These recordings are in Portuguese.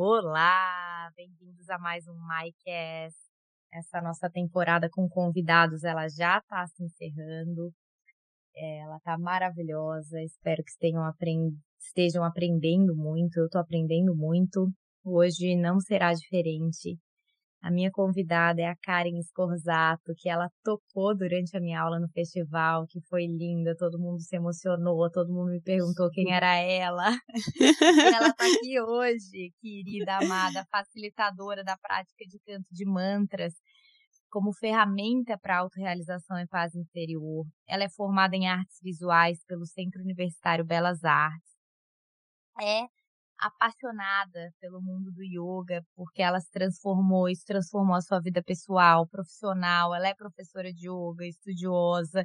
Olá, bem-vindos a mais um MyCast. Essa nossa temporada com convidados, ela já está se encerrando. Ela está maravilhosa. Espero que aprend... estejam aprendendo muito. Eu estou aprendendo muito. Hoje não será diferente. A minha convidada é a Karen Scorzato, que ela tocou durante a minha aula no festival, que foi linda, todo mundo se emocionou, todo mundo me perguntou quem era ela. ela está aqui hoje, querida, amada, facilitadora da prática de canto de mantras como ferramenta para autorrealização e paz interior. Ela é formada em artes visuais pelo Centro Universitário Belas Artes. É apaixonada pelo mundo do yoga, porque ela se transformou, isso transformou a sua vida pessoal, profissional. Ela é professora de yoga, estudiosa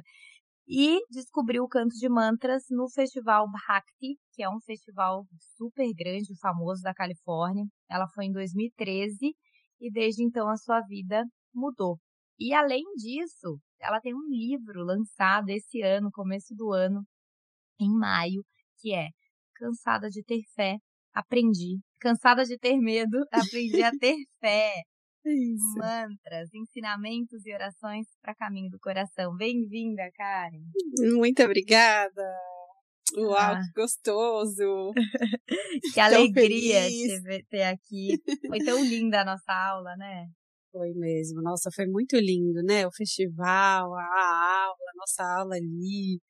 e descobriu o canto de mantras no Festival Bhakti, que é um festival super grande e famoso da Califórnia. Ela foi em 2013 e desde então a sua vida mudou. E além disso, ela tem um livro lançado esse ano, começo do ano, em maio, que é Cansada de ter fé, aprendi. Cansada de ter medo, aprendi a ter fé. Isso. Mantras, ensinamentos e orações para caminho do coração. Bem-vinda, Karen. Muito obrigada. Uau, ah. que gostoso! que alegria te ter aqui. Foi tão linda a nossa aula, né? Foi mesmo. Nossa, foi muito lindo, né? O festival, a aula, a nossa aula ali.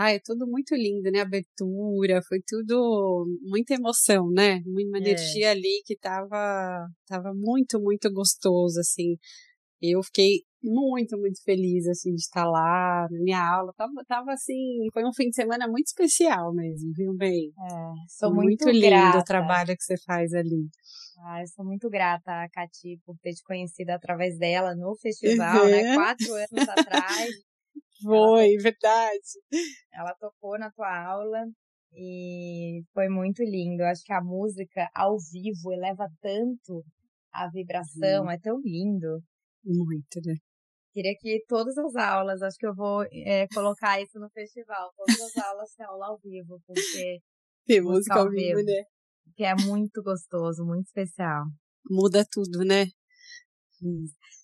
Ah, é tudo muito lindo, né? A abertura, foi tudo muita emoção, né? Uma é. energia ali que tava, tava muito, muito gostoso, assim. Eu fiquei muito, muito feliz, assim, de estar lá, na minha aula. Tava, tava assim, foi um fim de semana muito especial mesmo, viu, bem? É, sou muito, muito lindo grata. o trabalho que você faz ali. Ah, eu sou muito grata a Cati por ter te conhecido através dela no festival, né? uhum. né? Quatro anos atrás. Foi, ela, verdade. Ela tocou na tua aula e foi muito lindo. Eu acho que a música ao vivo eleva tanto a vibração, hum. é tão lindo. Muito, né? Queria que todas as aulas, acho que eu vou é, colocar isso no festival, todas as aulas têm aula ao vivo, porque. Tem música ao vivo, vivo, né? Que é muito gostoso, muito especial. Muda tudo, né?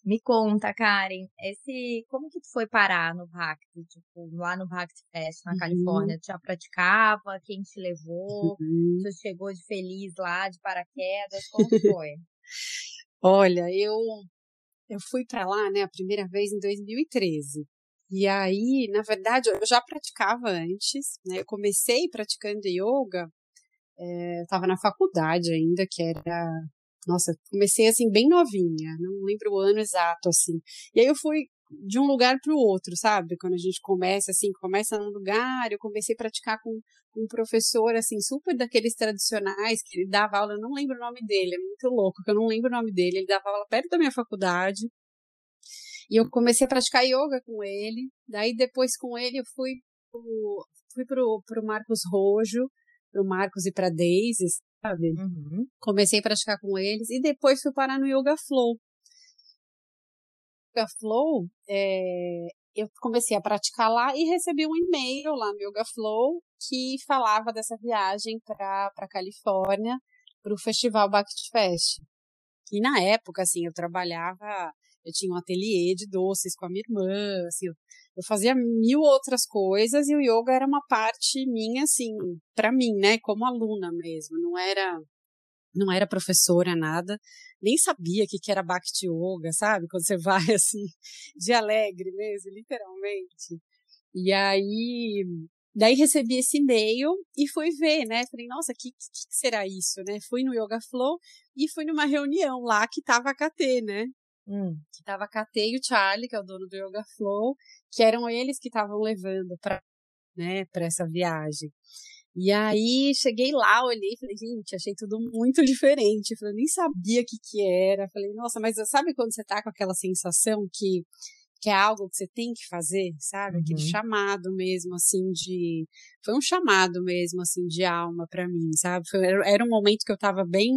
Me conta, Karen, esse, como que tu foi parar no Bhakti, tipo, lá no Bhakti Fest, na uhum. Califórnia? Tu já praticava? Quem te levou? Uhum. Tu chegou de feliz lá, de paraquedas? Como foi? Olha, eu, eu fui para lá, né, a primeira vez em 2013. E aí, na verdade, eu já praticava antes, né? Eu comecei praticando yoga, é, eu estava na faculdade ainda, que era nossa, comecei assim bem novinha, não lembro o ano exato assim. E aí eu fui de um lugar para o outro, sabe? Quando a gente começa assim, começa num lugar, eu comecei a praticar com um professor assim super daqueles tradicionais que ele dava aula, eu não lembro o nome dele, é muito louco, que eu não lembro o nome dele. Ele dava aula perto da minha faculdade. E eu comecei a praticar yoga com ele. Daí depois com ele eu fui pro, fui pro, pro Marcos Rojo, pro Marcos e pra Daisy, sabe? Uhum. Comecei a praticar com eles e depois fui parar no Yoga Flow. Yoga Flow, é, eu comecei a praticar lá e recebi um e-mail lá no Yoga Flow que falava dessa viagem para a Califórnia para o Festival Bact Fest. E na época, assim, eu trabalhava, eu tinha um ateliê de doces com a minha irmã, assim, eu, fazia mil outras coisas e o yoga era uma parte minha, assim, para mim, né, como aluna mesmo, não era não era professora, nada, nem sabia o que, que era Bhakti Yoga, sabe? Quando você vai, assim, de alegre mesmo, literalmente. E aí, daí recebi esse e-mail e fui ver, né? Falei, nossa, o que, que, será isso, né? Fui no Yoga Flow e fui numa reunião lá que tava a KT, né? Hum. Que tava a KT e o Charlie, que é o dono do Yoga Flow, que eram eles que estavam levando para né, pra essa viagem. E aí cheguei lá, olhei e falei, gente, achei tudo muito diferente. Falei, nem sabia o que que era. Falei, nossa, mas sabe quando você tá com aquela sensação que, que é algo que você tem que fazer, sabe? Uhum. Aquele chamado mesmo, assim, de. Foi um chamado mesmo, assim, de alma para mim, sabe? Foi, era um momento que eu tava bem.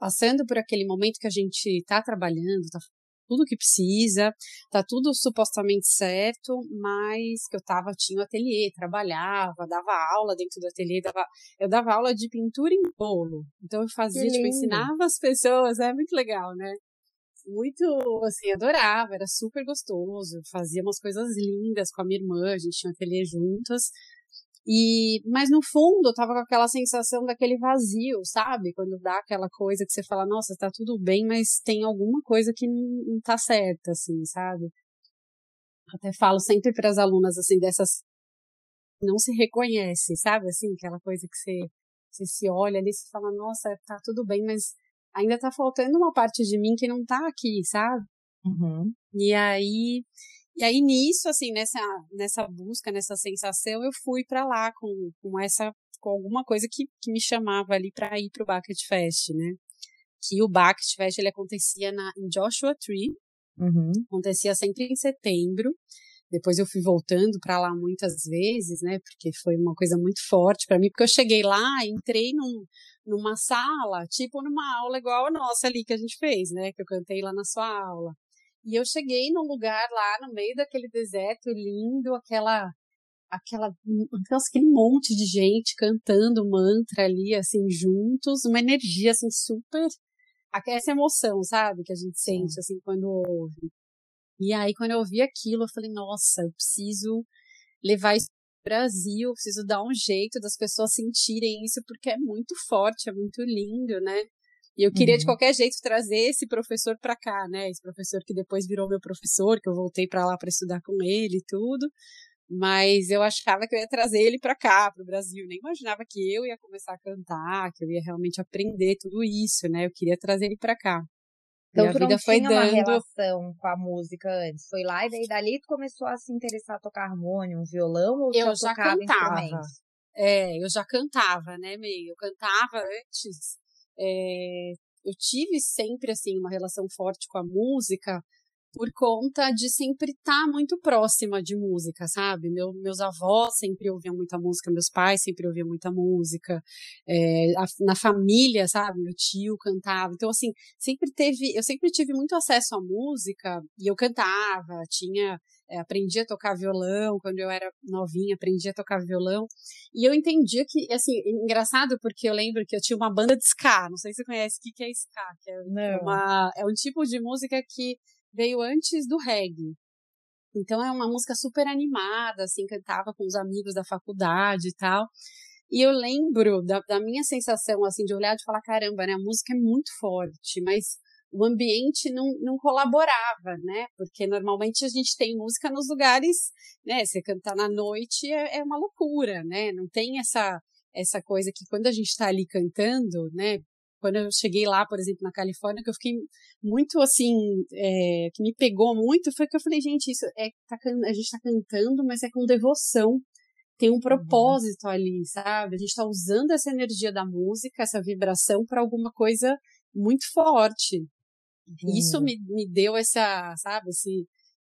Passando por aquele momento que a gente tá trabalhando, tá tudo que precisa, tá tudo supostamente certo, mas que eu tava, tinha o ateliê, trabalhava, dava aula dentro do ateliê, dava, eu dava aula de pintura em bolo. Então eu fazia, tipo, ensinava as pessoas, é muito legal, né? Muito, assim, adorava, era super gostoso, fazia umas coisas lindas com a minha irmã, a gente tinha um ateliê juntas. E, mas no fundo eu tava com aquela sensação daquele vazio, sabe? Quando dá aquela coisa que você fala, nossa, tá tudo bem, mas tem alguma coisa que não, não tá certa, assim, sabe? Até falo sempre para as alunas, assim, dessas. Não se reconhece, sabe? Assim, aquela coisa que você, você se olha ali e fala, nossa, tá tudo bem, mas ainda tá faltando uma parte de mim que não tá aqui, sabe? Uhum. E aí e aí nisso, assim, nessa, nessa busca, nessa sensação, eu fui para lá com, com essa com alguma coisa que, que me chamava ali para ir para o Bucket Fest, né? Que o Bucket Fest ele acontecia na, em Joshua Tree, uhum. acontecia sempre em setembro. Depois eu fui voltando para lá muitas vezes, né? Porque foi uma coisa muito forte para mim, porque eu cheguei lá, entrei num, numa sala, tipo numa aula igual a nossa ali que a gente fez, né? Que eu cantei lá na sua aula. E eu cheguei num lugar lá no meio daquele deserto lindo, aquela aquela aquele monte de gente cantando mantra ali assim juntos, uma energia assim super essa emoção, sabe, que a gente sente assim quando ouve. E aí quando eu ouvi aquilo, eu falei, nossa, eu preciso levar isso pro Brasil, preciso dar um jeito das pessoas sentirem isso porque é muito forte, é muito lindo, né? E eu queria, uhum. de qualquer jeito, trazer esse professor para cá, né? Esse professor que depois virou meu professor, que eu voltei para lá para estudar com ele e tudo. Mas eu achava que eu ia trazer ele para cá, para o Brasil. Nem imaginava que eu ia começar a cantar, que eu ia realmente aprender tudo isso, né? Eu queria trazer ele para cá. Então, e a tu vida não foi tinha dando... uma relação com a música antes? Foi lá e daí dali tu começou a se interessar a tocar harmônio, um violão ou eu já cantava. É, eu já cantava, né, meio? Eu cantava antes é, eu tive sempre assim uma relação forte com a música por conta de sempre estar tá muito próxima de música, sabe? Meu, meus avós sempre ouviam muita música, meus pais sempre ouviam muita música, é, a, na família, sabe? Meu tio cantava. Então, assim, sempre teve, eu sempre tive muito acesso à música e eu cantava, tinha é, aprendi a tocar violão quando eu era novinha, aprendi a tocar violão. E eu entendia que, assim, engraçado porque eu lembro que eu tinha uma banda de ska, não sei se você conhece o que é ska, que é, uma, é um tipo de música que veio antes do reggae. Então é uma música super animada, assim, cantava com os amigos da faculdade e tal. E eu lembro da, da minha sensação, assim, de olhar e falar, caramba, né, a música é muito forte, mas o ambiente não, não colaborava, né? Porque normalmente a gente tem música nos lugares, né? Você cantar na noite é, é uma loucura, né? Não tem essa, essa coisa que quando a gente está ali cantando, né? Quando eu cheguei lá, por exemplo, na Califórnia, que eu fiquei muito assim, é, que me pegou muito, foi que eu falei, gente, isso é, tá, a gente está cantando, mas é com devoção tem um uhum. propósito uhum. ali, sabe? A gente está usando essa energia da música, essa vibração para alguma coisa muito forte. Uhum. Isso me, me deu essa, sabe, assim,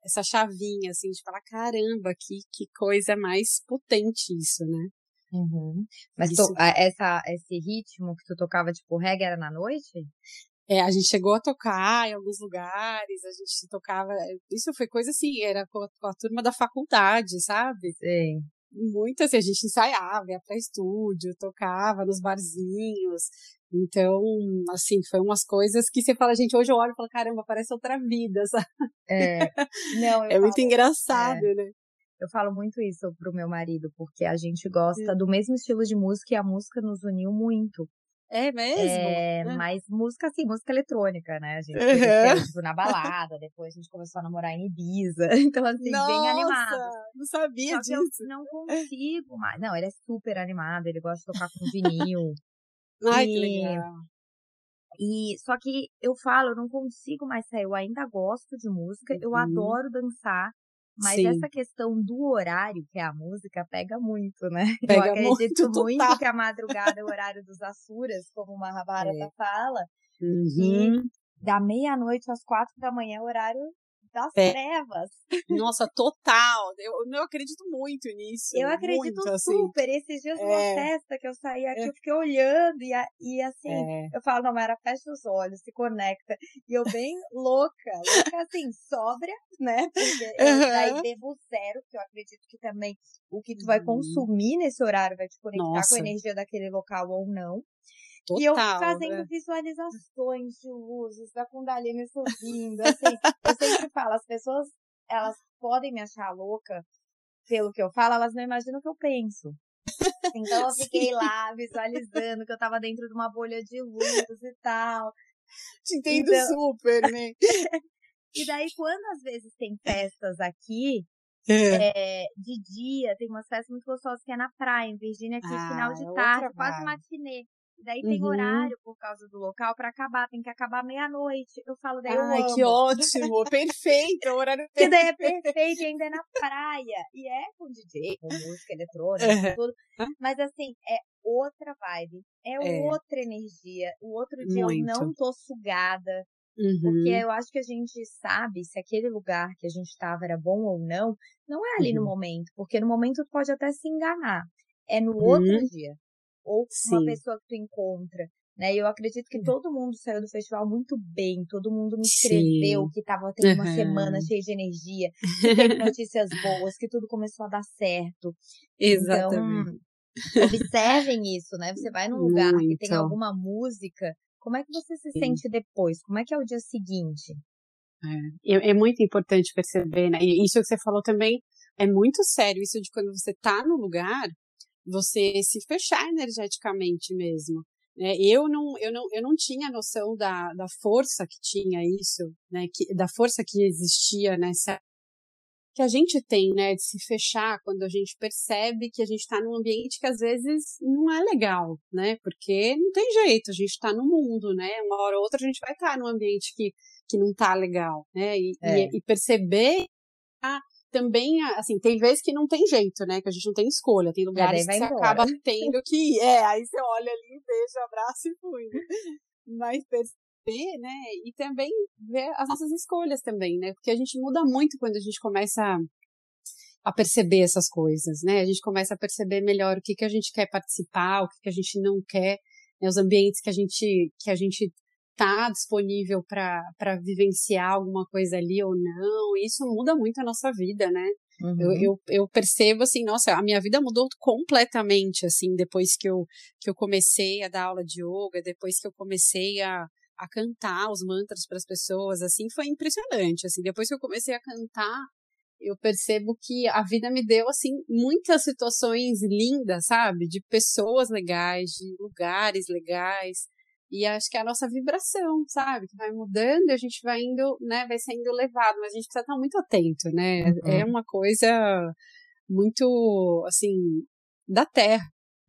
essa chavinha, assim, de falar, caramba, que, que coisa mais potente isso, né? Uhum. Mas isso... essa, esse ritmo que tu tocava, tipo, reggae era na noite? É, a gente chegou a tocar em alguns lugares, a gente tocava. Isso foi coisa assim, era com a, com a turma da faculdade, sabe? Sim. Muito assim, a gente ensaiava, ia pra estúdio, tocava nos barzinhos. Então, assim, foi umas coisas que você fala, gente, hoje eu olho e falo, caramba, parece outra vida, sabe? É, não, é falo, muito engraçado, é, né? Eu falo muito isso pro meu marido, porque a gente gosta do mesmo estilo de música e a música nos uniu muito. É mesmo? É, mas música assim, música eletrônica, né? A gente uhum. tipo, na balada, depois a gente começou a namorar em Ibiza. Então, assim, Nossa, bem animado. Não sabia Só disso. não consigo mais. Não, ele é super animado, ele gosta de tocar com vinil. Ai, e, que legal. E só que eu falo, eu não consigo mais sair. Eu ainda gosto de música, uhum. eu adoro dançar, mas Sim. essa questão do horário, que é a música, pega muito, né? Pega eu acredito muito, muito que a madrugada é o horário dos Asuras, como uma Mahabharata é. fala. Uhum. E da meia-noite às quatro da manhã é o horário das é. trevas. Nossa, total. Eu não acredito muito nisso. Eu acredito muito, assim. super. Assim. Esses dias é. numa festa que eu saí aqui, é. eu fiquei olhando e, e assim, é. eu falo, não, era fecha os olhos, se conecta. E eu bem louca, louca assim, sóbria, né? Porque eu daí devo zero, que eu acredito que também o que tu vai uhum. consumir nesse horário vai te conectar Nossa. com a energia daquele local ou não. Total, e eu fazendo né? visualizações de luzes da Kundalini subindo. Assim, eu sempre falo, as pessoas, elas podem me achar louca pelo que eu falo, elas não imaginam o que eu penso. Então eu fiquei lá visualizando que eu tava dentro de uma bolha de luz e tal. Te entendo então... super, né? e daí, quando às vezes tem festas aqui, é. É, de dia, tem umas festas muito gostosas que é na praia, em Virgínia, aqui, ah, final de tarde, quase matinê. Daí tem uhum. horário por causa do local para acabar, tem que acabar meia-noite. Eu falo, daí Ai, eu que ótimo, perfeito, o horário perfeito. Que daí é perfeito, ainda é na praia. E é com DJ, com música eletrônica, tudo. Mas assim, é outra vibe, é, é. outra energia. O outro dia Muito. eu não tô sugada. Uhum. Porque eu acho que a gente sabe se aquele lugar que a gente estava era bom ou não, não é ali no uhum. momento, porque no momento tu pode até se enganar. É no outro uhum. dia ou Sim. uma pessoa que tu encontra. Né? Eu acredito que todo mundo saiu do festival muito bem, todo mundo me escreveu Sim. que estava tendo uma uhum. semana cheia de energia, que teve notícias boas, que tudo começou a dar certo. Exatamente. Então, observem isso, né? Você vai num lugar muito. que tem alguma música, como é que você se Sim. sente depois? Como é que é o dia seguinte? É, é, muito importante perceber, né? E isso que você falou também é muito sério, isso de quando você tá no lugar, você se fechar energeticamente mesmo. Né? Eu, não, eu, não, eu não tinha noção da, da força que tinha isso, né? que, da força que existia nessa. que a gente tem, né? De se fechar quando a gente percebe que a gente está num ambiente que às vezes não é legal, né? Porque não tem jeito, a gente está no mundo, né? Uma hora ou outra a gente vai estar tá num ambiente que, que não está legal, né? E, é. e, e perceber. Ah, também, assim, tem vezes que não tem jeito, né? Que a gente não tem escolha. Tem lugares que você embora. acaba tendo que ir. É, aí você olha ali, beija, abraça e fui. Mas perceber, né? E também ver as nossas escolhas também, né? Porque a gente muda muito quando a gente começa a perceber essas coisas, né? A gente começa a perceber melhor o que, que a gente quer participar, o que, que a gente não quer, né? os ambientes que a gente, que a gente está disponível para vivenciar alguma coisa ali ou não. Isso muda muito a nossa vida, né? Uhum. Eu, eu, eu, percebo assim, nossa, a minha vida mudou completamente, assim, depois que eu, que eu comecei a dar aula de yoga, depois que eu comecei a, a cantar os mantras para as pessoas, assim, foi impressionante, assim, depois que eu comecei a cantar, eu percebo que a vida me deu, assim, muitas situações lindas, sabe? De pessoas legais, de lugares legais, e acho que é a nossa vibração, sabe? Que vai mudando e a gente vai indo, né? Vai sendo levado, mas a gente precisa estar muito atento, né? Uhum. É uma coisa muito, assim, da terra.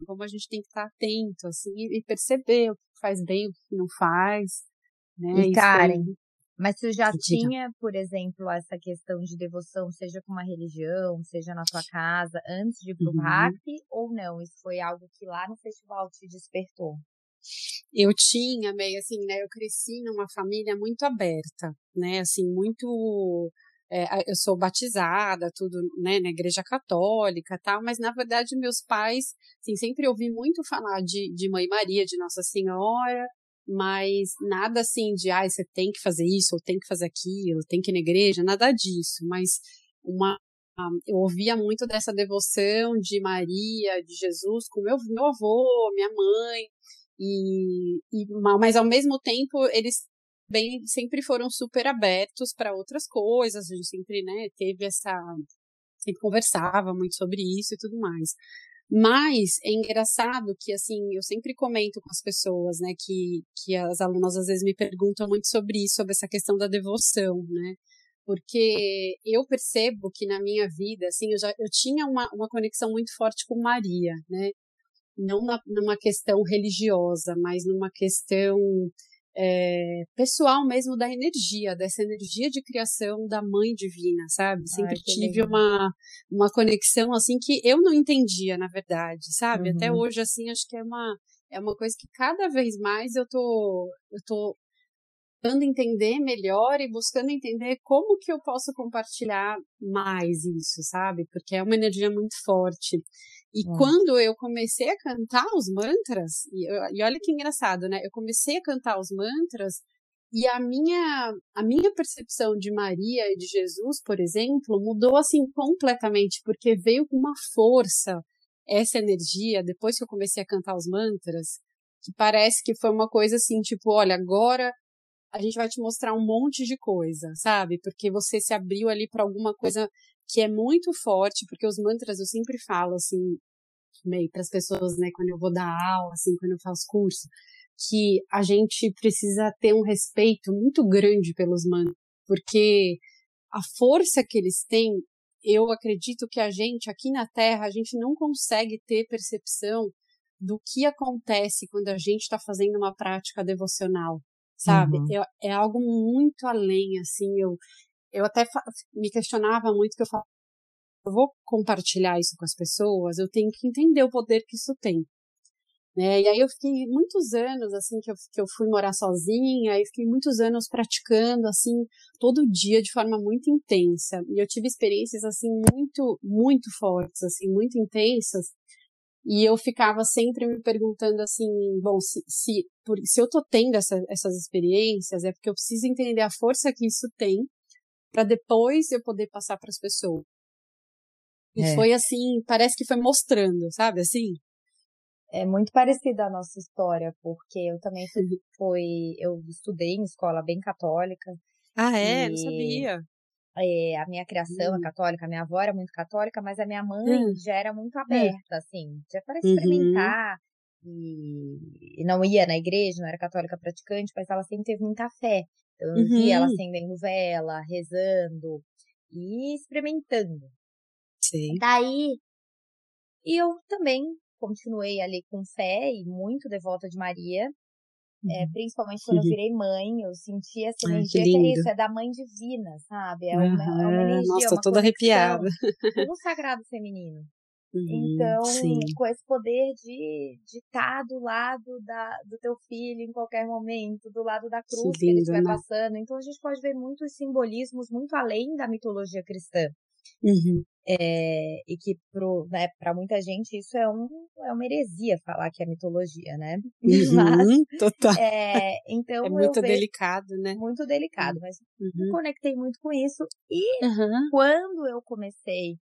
Como a gente tem que estar atento, assim, e perceber o que faz bem, o que não faz. Né? E Karen, mas tu já tinha, por exemplo, essa questão de devoção, seja com uma religião, seja na tua casa, antes de ir pro uhum. ou não? Isso foi algo que lá no festival te despertou? Eu tinha meio assim, né? Eu cresci numa família muito aberta, né? Assim, muito. É, eu sou batizada, tudo, né, na igreja católica tal, mas na verdade meus pais, assim, sempre ouvi muito falar de, de Mãe Maria, de Nossa Senhora, mas nada assim de, ah, você tem que fazer isso, ou tem que fazer aquilo, tem que ir na igreja, nada disso, mas uma eu ouvia muito dessa devoção de Maria, de Jesus com meu, meu avô, minha mãe, e, e, mas ao mesmo tempo eles bem sempre foram super abertos para outras coisas, a gente sempre, né, teve essa sempre conversava muito sobre isso e tudo mais. Mas é engraçado que assim, eu sempre comento com as pessoas, né, que que as alunas às vezes me perguntam muito sobre isso, sobre essa questão da devoção, né? Porque eu percebo que na minha vida, assim, eu já eu tinha uma, uma conexão muito forte com Maria, né? Não na, numa questão religiosa, mas numa questão é, pessoal mesmo da energia, dessa energia de criação da mãe divina, sabe? Sempre Ai, tive uma, uma conexão assim que eu não entendia, na verdade, sabe? Uhum. Até hoje, assim, acho que é uma, é uma coisa que cada vez mais eu tô, eu tô buscando entender melhor e buscando entender como que eu posso compartilhar mais isso, sabe? Porque é uma energia muito forte. E hum. quando eu comecei a cantar os mantras, e, e olha que engraçado, né? Eu comecei a cantar os mantras e a minha, a minha percepção de Maria e de Jesus, por exemplo, mudou assim completamente, porque veio com uma força essa energia depois que eu comecei a cantar os mantras, que parece que foi uma coisa assim, tipo, olha, agora a gente vai te mostrar um monte de coisa, sabe? Porque você se abriu ali para alguma coisa que é muito forte, porque os mantras eu sempre falo assim, meio para as pessoas, né, quando eu vou dar aula, assim, quando eu faço curso, que a gente precisa ter um respeito muito grande pelos mantras, porque a força que eles têm, eu acredito que a gente aqui na Terra, a gente não consegue ter percepção do que acontece quando a gente está fazendo uma prática devocional sabe? Uhum. Eu, é algo muito além, assim, eu, eu até me questionava muito que eu falava, eu vou compartilhar isso com as pessoas, eu tenho que entender o poder que isso tem. Né? E aí eu fiquei muitos anos, assim, que eu, que eu fui morar sozinha, aí fiquei muitos anos praticando, assim, todo dia de forma muito intensa. E eu tive experiências, assim, muito, muito fortes, assim, muito intensas, e eu ficava sempre me perguntando assim, bom, se, se, por, se eu tô tendo essa, essas experiências, é porque eu preciso entender a força que isso tem para depois eu poder passar para as pessoas. E é. foi assim, parece que foi mostrando, sabe, assim? É muito parecida a nossa história, porque eu também fui, uhum. fui eu estudei em escola bem católica. Ah, é? E... Não sabia é, a minha criação é hum. católica, a minha avó era muito católica, mas a minha mãe hum. já era muito hum. aberta, assim, já para uhum. experimentar. Uhum. E, e, não ia na igreja, não era católica praticante, mas ela sempre teve muita fé. Então, eu uhum. via ela acendendo vela, rezando e experimentando. Sim. Daí, eu também continuei ali com fé e muito devota de Maria. É, uhum. principalmente quando eu uhum. virei mãe, eu senti essa energia que, que, é isso, é da mãe divina, sabe? É uma, uhum. é uma energia, Nossa, uma toda arrepiada. Um sagrado feminino. Uhum, então, sim. com esse poder de estar tá do lado da, do teu filho em qualquer momento, do lado da cruz que, lindo, que ele estiver né? passando. Então, a gente pode ver muitos simbolismos muito além da mitologia cristã. Uhum. É, e que né, para muita gente isso é, um, é uma heresia falar que é mitologia, né? Uhum, mas, total. É, então é muito delicado, né? Muito delicado, mas uhum. me conectei muito com isso. E quando eu comecei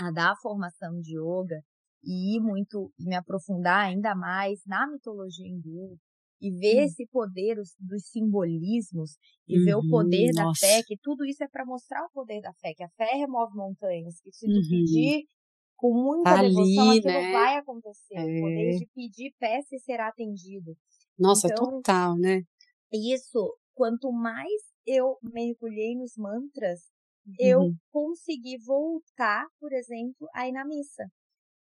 a dar a formação de yoga e ir muito, me aprofundar ainda mais na mitologia hindu, e ver hum. esse poder os, dos simbolismos e uhum, ver o poder uhum, nossa. da fé, que tudo isso é para mostrar o poder da fé, que a fé remove montanhas, que se tu uhum. pedir com muita tá devoção, ali, aquilo né? vai acontecer. É. O poder de pedir, peça e será atendido. Nossa, então, total, né? Isso, quanto mais eu mergulhei nos mantras, eu uhum. consegui voltar, por exemplo, a ir na missa.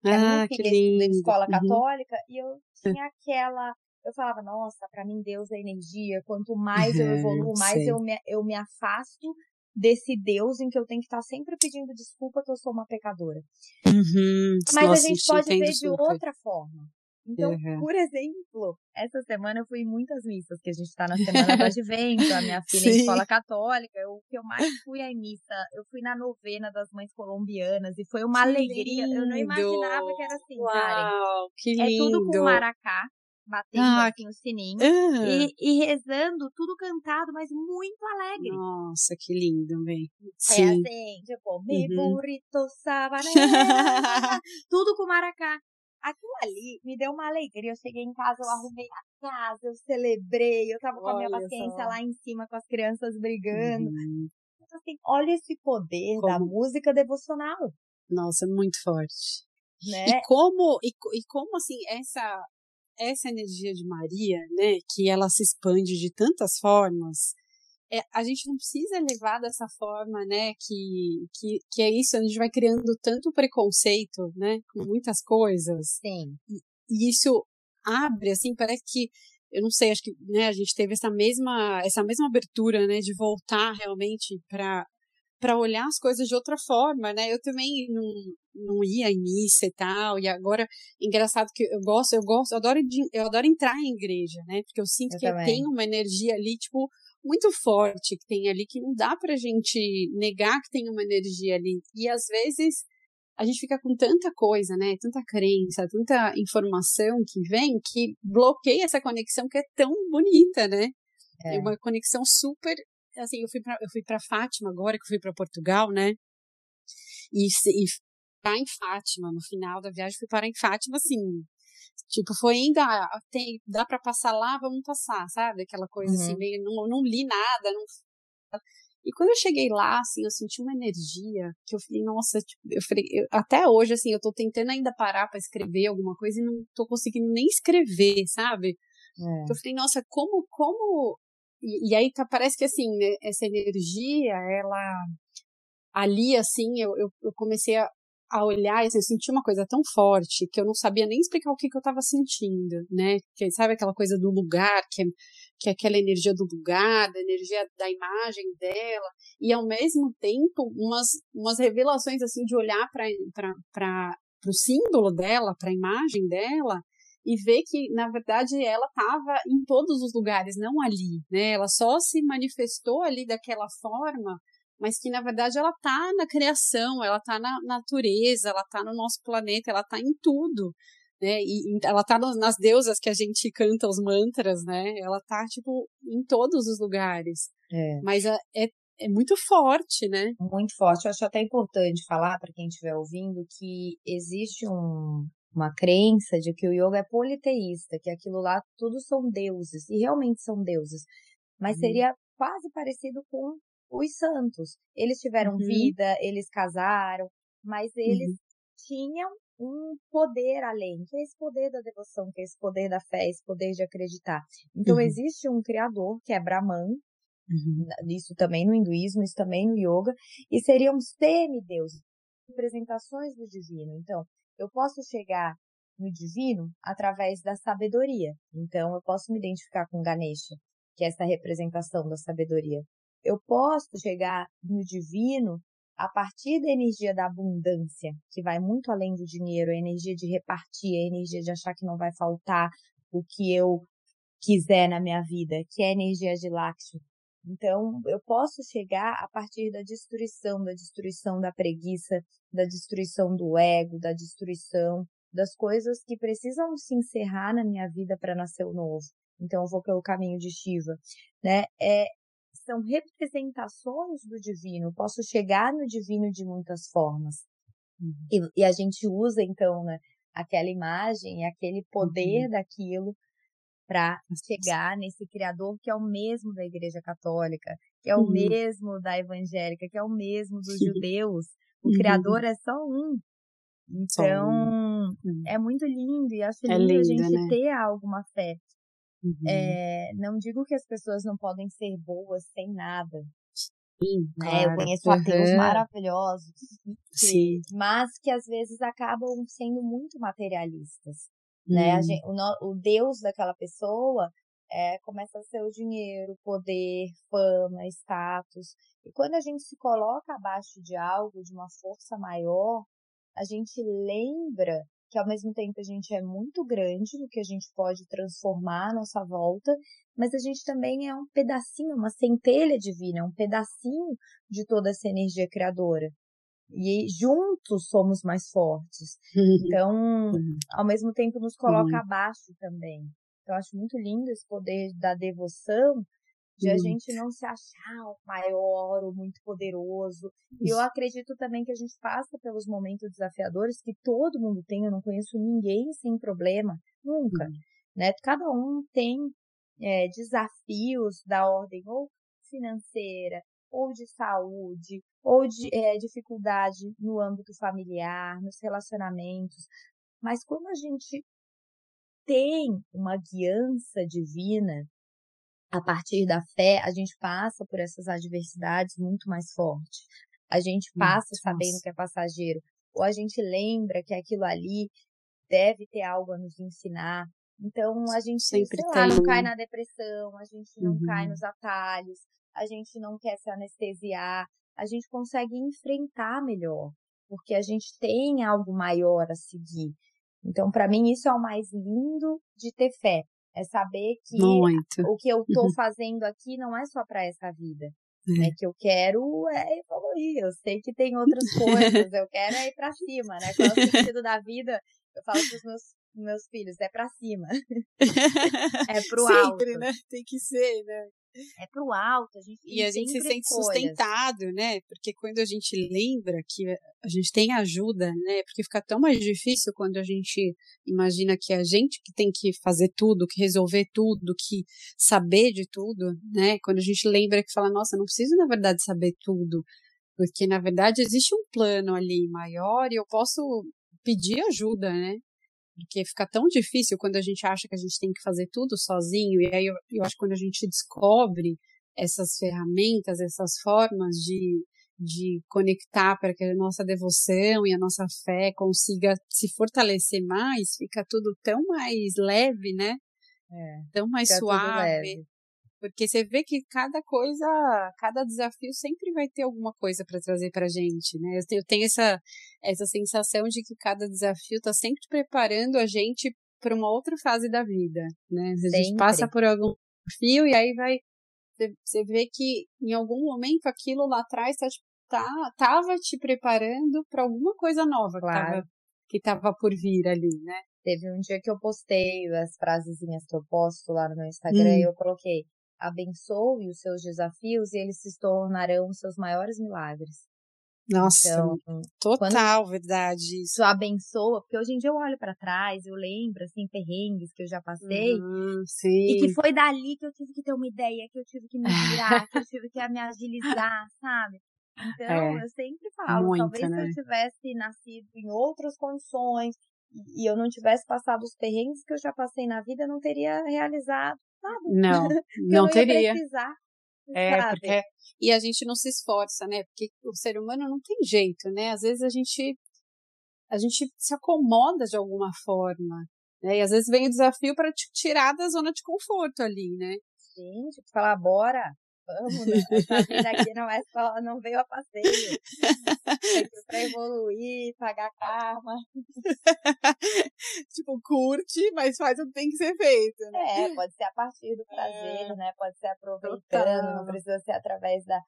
Ah, que lindo. de escola uhum. católica e eu tinha aquela eu falava, nossa, para mim Deus é energia. Quanto mais eu evoluo, mais eu me, eu me afasto desse Deus em que eu tenho que estar sempre pedindo desculpa que eu sou uma pecadora. Uhum. Mas nossa, a gente pode ver de outra forma. Então, uhum. por exemplo, essa semana eu fui em muitas missas, que a gente está na semana do advento, a minha filha Sim. em escola católica, o que eu mais fui à missa, eu fui na novena das mães colombianas e foi uma que alegria. Lindo. Eu não imaginava que era assim, Uau, Karen. Que lindo. É tudo com maracá, batendo ah, assim o sininho e, e, rezando, tudo cantado, mas muito alegre. Nossa, que lindo, bem. É Sim. É assim, tipo, me uhum. burrito sabanera, tudo com maracá. Aquilo ali me deu uma alegria. Eu cheguei em casa, eu arrumei a casa, eu celebrei, eu tava com a minha paciência só. lá em cima com as crianças brigando. Uhum. Então, assim, olha esse poder como... da música devocional. Nossa, muito forte. Né? E como, e, e como assim, essa, essa energia de Maria, né, que ela se expande de tantas formas, é, a gente não precisa levar dessa forma, né, que, que, que é isso, a gente vai criando tanto preconceito, né, com muitas coisas. Sim. E, e isso abre, assim, parece que, eu não sei, acho que, né, a gente teve essa mesma, essa mesma abertura, né, de voltar realmente para para olhar as coisas de outra forma, né? Eu também não, não ia em missa e tal, e agora, engraçado que eu gosto, eu gosto, eu adoro, eu adoro entrar em igreja, né? Porque eu sinto eu que também. tem uma energia ali, tipo, muito forte que tem ali, que não dá pra gente negar que tem uma energia ali. E às vezes a gente fica com tanta coisa, né? Tanta crença, tanta informação que vem que bloqueia essa conexão que é tão bonita, né? É, é uma conexão super assim, eu fui para eu fui para Fátima agora que eu fui para Portugal, né? E, e parar em Fátima no final da viagem fui parar em Fátima assim, tipo foi ainda ah, tem dá para passar lá, vamos passar, sabe? Aquela coisa assim, uhum. assim meio não, não li nada, não e quando eu cheguei lá, assim, eu senti uma energia que eu falei, nossa, tipo, eu falei, eu, até hoje, assim, eu tô tentando ainda parar para escrever alguma coisa e não tô conseguindo nem escrever, sabe? É. Eu falei, nossa, como, como e, e aí tá, parece que assim, né, essa energia, ela ali assim, eu, eu, eu comecei a, a olhar, assim, eu senti uma coisa tão forte que eu não sabia nem explicar o que, que eu estava sentindo, né? Que, sabe aquela coisa do lugar, que é, que é aquela energia do lugar, da energia da imagem dela, e ao mesmo tempo umas, umas revelações assim de olhar para o símbolo dela, para a imagem dela, e ver que, na verdade, ela estava em todos os lugares, não ali, né? Ela só se manifestou ali daquela forma, mas que, na verdade, ela está na criação, ela está na natureza, ela está no nosso planeta, ela está em tudo, né? E, ela está nas deusas que a gente canta os mantras, né? Ela está, tipo, em todos os lugares. É. Mas é, é, é muito forte, né? Muito forte. Eu acho até importante falar para quem estiver ouvindo que existe um, uma crença de que o yoga é politeísta, que aquilo lá tudo são deuses, e realmente são deuses. Mas uhum. seria quase parecido com os santos. Eles tiveram uhum. vida, eles casaram, mas eles uhum. tinham um poder além, que é esse poder da devoção, que é esse poder da fé, esse poder de acreditar. Então uhum. existe um criador, que é Brahman, uhum. isso também no hinduísmo, isso também no yoga, e seriam semideuses, representações do divino. Então, eu posso chegar no divino através da sabedoria. Então, eu posso me identificar com Ganesha, que é essa representação da sabedoria. Eu posso chegar no divino a partir da energia da abundância, que vai muito além do dinheiro, a energia de repartir, a energia de achar que não vai faltar o que eu quiser na minha vida, que é a energia de Lakshmi. Então, eu posso chegar a partir da destruição, da destruição da preguiça, da destruição do ego, da destruição das coisas que precisam se encerrar na minha vida para nascer o novo. Então, eu vou pelo caminho de Shiva, né? É, são representações do divino. Posso chegar no divino de muitas formas. Uhum. E, e, a gente usa, então, né, aquela imagem, aquele poder uhum. daquilo para chegar nesse criador que é o mesmo da Igreja Católica, que é o uhum. mesmo da evangélica, que é o mesmo dos judeus. O uhum. criador é só um. Então, uhum. é muito lindo e acho é lindo, lindo a gente né? ter alguma fé. Uhum. É, não digo que as pessoas não podem ser boas sem nada. Sim, né? Eu conheço ateus maravilhosos, Sim. mas que às vezes acabam sendo muito materialistas. Né? Hum. Gente, o, o Deus daquela pessoa é, começa a ser o dinheiro, poder, fama, status. E quando a gente se coloca abaixo de algo, de uma força maior, a gente lembra que ao mesmo tempo a gente é muito grande no que a gente pode transformar à nossa volta, mas a gente também é um pedacinho, uma centelha divina, um pedacinho de toda essa energia criadora e juntos somos mais fortes. Então, ao mesmo tempo, nos coloca abaixo também. Então, acho muito lindo esse poder da devoção, de a gente não se achar o maior ou muito poderoso. E eu acredito também que a gente passa pelos momentos desafiadores que todo mundo tem. Eu não conheço ninguém sem problema, nunca. Né? Cada um tem é, desafios da ordem ou financeira, ou de saúde, ou de é, dificuldade no âmbito familiar, nos relacionamentos. Mas quando a gente tem uma guiança divina, a partir da fé, a gente passa por essas adversidades muito mais forte. A gente passa hum, sabendo nossa. que é passageiro. Ou a gente lembra que aquilo ali deve ter algo a nos ensinar. Então a gente Sempre lá, não cai na depressão, a gente não uhum. cai nos atalhos, a gente não quer se anestesiar, a gente consegue enfrentar melhor, porque a gente tem algo maior a seguir. Então, para mim, isso é o mais lindo de ter fé. É saber que Muito. o que eu estou fazendo aqui não é só para essa vida. É. Né, que eu quero é evoluir. Eu sei que tem outras coisas. eu quero é ir para cima, né? Qual é o sentido da vida? Eu falo para os meus, meus filhos, é para cima. é pro Sempre, alto. Sempre, né? Tem que ser, né? É pro alto, a gente E a gente se sente coisas. sustentado, né? Porque quando a gente lembra que a gente tem ajuda, né? Porque fica tão mais difícil quando a gente imagina que a gente que tem que fazer tudo, que resolver tudo, que saber de tudo, né? Quando a gente lembra que fala, nossa, não preciso na verdade saber tudo, porque na verdade existe um plano ali maior e eu posso pedir ajuda, né? Porque fica tão difícil quando a gente acha que a gente tem que fazer tudo sozinho, e aí eu, eu acho que quando a gente descobre essas ferramentas, essas formas de, de conectar para que a nossa devoção e a nossa fé consiga se fortalecer mais, fica tudo tão mais leve, né? É, tão mais suave. Porque você vê que cada coisa, cada desafio sempre vai ter alguma coisa para trazer para gente, né? Eu tenho essa, essa sensação de que cada desafio está sempre preparando a gente para uma outra fase da vida, né? A gente passa por algum desafio e aí vai. Você vê que em algum momento aquilo lá atrás tá, tá, tava te preparando para alguma coisa nova claro. que estava por vir ali, né? Teve um dia que eu postei as frasezinhas que eu posto lá no meu Instagram hum. e eu coloquei abençoe os seus desafios e eles se tornarão os seus maiores milagres. Nossa, então, total, verdade. Isso abençoa, porque hoje em dia eu olho para trás, eu lembro, assim, perrengues que eu já passei. Uhum, e que foi dali que eu tive que ter uma ideia, que eu tive que me virar, que eu tive que me agilizar, sabe? Então, é, eu sempre falo, muito, talvez né? se eu tivesse nascido em outras condições e eu não tivesse passado os perrengues que eu já passei na vida, eu não teria realizado Não, não, não teria. Precisar, é, sabe? porque e a gente não se esforça, né? Porque o ser humano não tem jeito, né? Às vezes a gente a gente se acomoda de alguma forma, né? E às vezes vem o desafio para te tirar da zona de conforto ali, né? Sim, tipo, falar, bora, vamos, né? Essa vida aqui não é só, não veio a passeio. Veio pra evoluir, pagar karma. tipo, curte, mas faz o que tem que ser feito, né? É, pode ser a partir do prazer, é. né? Pode ser aproveitando, Total. não precisa ser através da,